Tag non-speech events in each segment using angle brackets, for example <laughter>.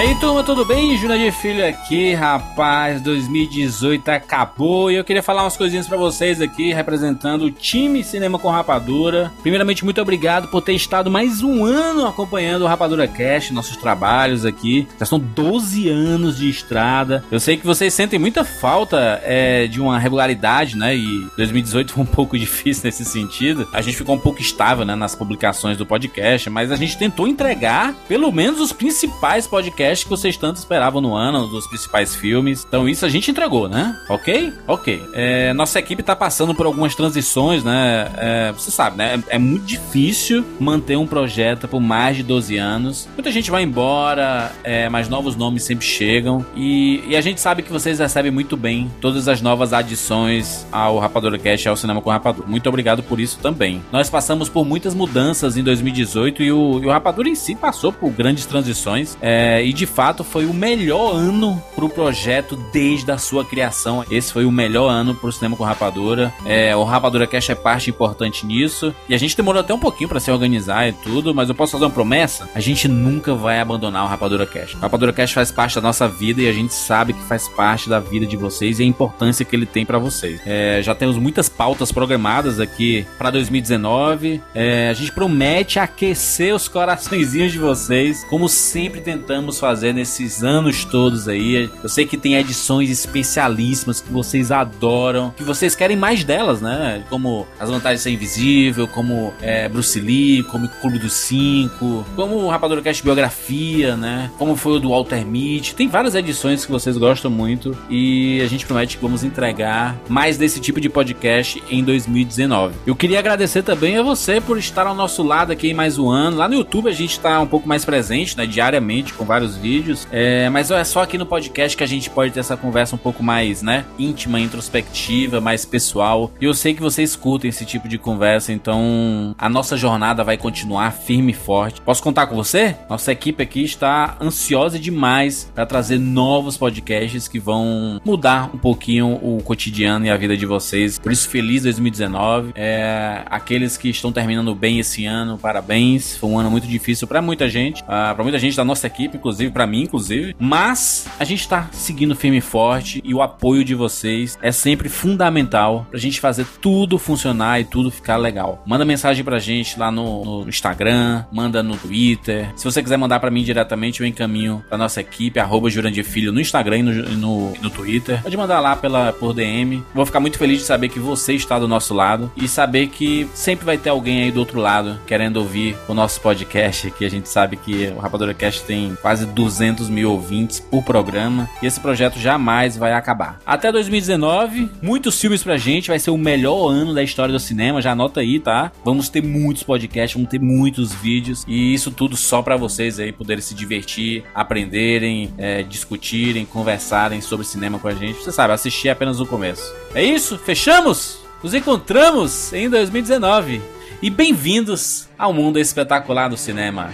aí, turma, tudo bem? Júnior de Filho aqui, rapaz. 2018 acabou e eu queria falar umas coisinhas para vocês aqui, representando o time Cinema com Rapadura. Primeiramente, muito obrigado por ter estado mais um ano acompanhando o Rapadura Cast, nossos trabalhos aqui. Já são 12 anos de estrada. Eu sei que vocês sentem muita falta é, de uma regularidade, né? E 2018 foi um pouco <laughs> difícil nesse sentido. A gente ficou um pouco estável né, nas publicações do podcast, mas a gente tentou entregar pelo menos os principais podcasts podcast que vocês tanto esperavam no ano, dos principais filmes. Então isso a gente entregou, né? Ok? Ok. É, nossa equipe tá passando por algumas transições, né? É, você sabe, né? É, é, muito difícil manter um projeto por mais de 12 anos. Muita gente vai embora, é, mas novos nomes sempre chegam. E, e, a gente sabe que vocês recebem muito bem todas as novas adições ao Rapadura Cast, ao Cinema com Rapadura. Muito obrigado por isso também. Nós passamos por muitas mudanças em 2018 e o, e o Rapadura em si passou por grandes transições. É, e de fato foi o melhor ano pro projeto desde a sua criação. Esse foi o melhor ano pro cinema com Rapadura. É, o Rapadura Cash é parte importante nisso. E a gente demorou até um pouquinho para se organizar e tudo, mas eu posso fazer uma promessa? A gente nunca vai abandonar o Rapadura Cash. O Rapadura Cash faz parte da nossa vida e a gente sabe que faz parte da vida de vocês e a importância que ele tem para vocês. É, já temos muitas pautas programadas aqui para 2019. É, a gente promete aquecer os coraçõezinhos de vocês, como sempre tentamos fazer nesses anos todos aí. Eu sei que tem edições especialíssimas que vocês adoram, que vocês querem mais delas, né? Como As Vantagens de Ser Invisível, como é, Bruce Lee, como Clube dos Cinco, como o Rapadura Cast Biografia, né? Como foi o do Walter Mitty. Tem várias edições que vocês gostam muito e a gente promete que vamos entregar mais desse tipo de podcast em 2019. Eu queria agradecer também a você por estar ao nosso lado aqui em mais um ano. Lá no YouTube a gente está um pouco mais presente, né? Diariamente, com vários vídeos. É, mas é só aqui no podcast que a gente pode ter essa conversa um pouco mais, né? Íntima, introspectiva, mais pessoal. E eu sei que você escuta esse tipo de conversa, então a nossa jornada vai continuar firme e forte. Posso contar com você? Nossa equipe aqui está ansiosa demais para trazer novos podcasts que vão mudar um pouquinho o cotidiano e a vida de vocês. Por isso, feliz 2019. É, aqueles que estão terminando bem esse ano, parabéns. Foi um ano muito difícil para muita gente, uh, ah, para muita gente da nossa equipe, inclusive inclusive, para mim, inclusive. Mas a gente tá seguindo firme e forte e o apoio de vocês é sempre fundamental pra gente fazer tudo funcionar e tudo ficar legal. Manda mensagem pra gente lá no, no Instagram, manda no Twitter. Se você quiser mandar para mim diretamente, eu encaminho pra nossa equipe, arroba Filho no Instagram e no, no, no Twitter. Pode mandar lá pela, por DM. Vou ficar muito feliz de saber que você está do nosso lado e saber que sempre vai ter alguém aí do outro lado querendo ouvir o nosso podcast, que a gente sabe que o Rapadura Cast tem quase quase 200 mil ouvintes por programa e esse projeto jamais vai acabar. Até 2019, muitos filmes pra gente, vai ser o melhor ano da história do cinema, já anota aí, tá? Vamos ter muitos podcasts, vamos ter muitos vídeos e isso tudo só para vocês aí poderem se divertir, aprenderem, é, discutirem, conversarem sobre cinema com a gente. Você sabe, assistir é apenas o começo. É isso? Fechamos? Nos encontramos em 2019 e bem-vindos ao mundo espetacular do cinema.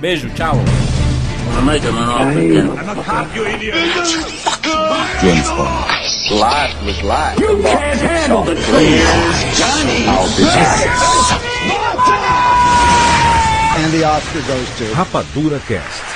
Beijo, tchau. I'm making an offer again. I'm a cop, you idiot. James Bond. Life was life. You can't handle the truth. Johnny. I'll be back. And the Oscar goes to Rapadura Cast.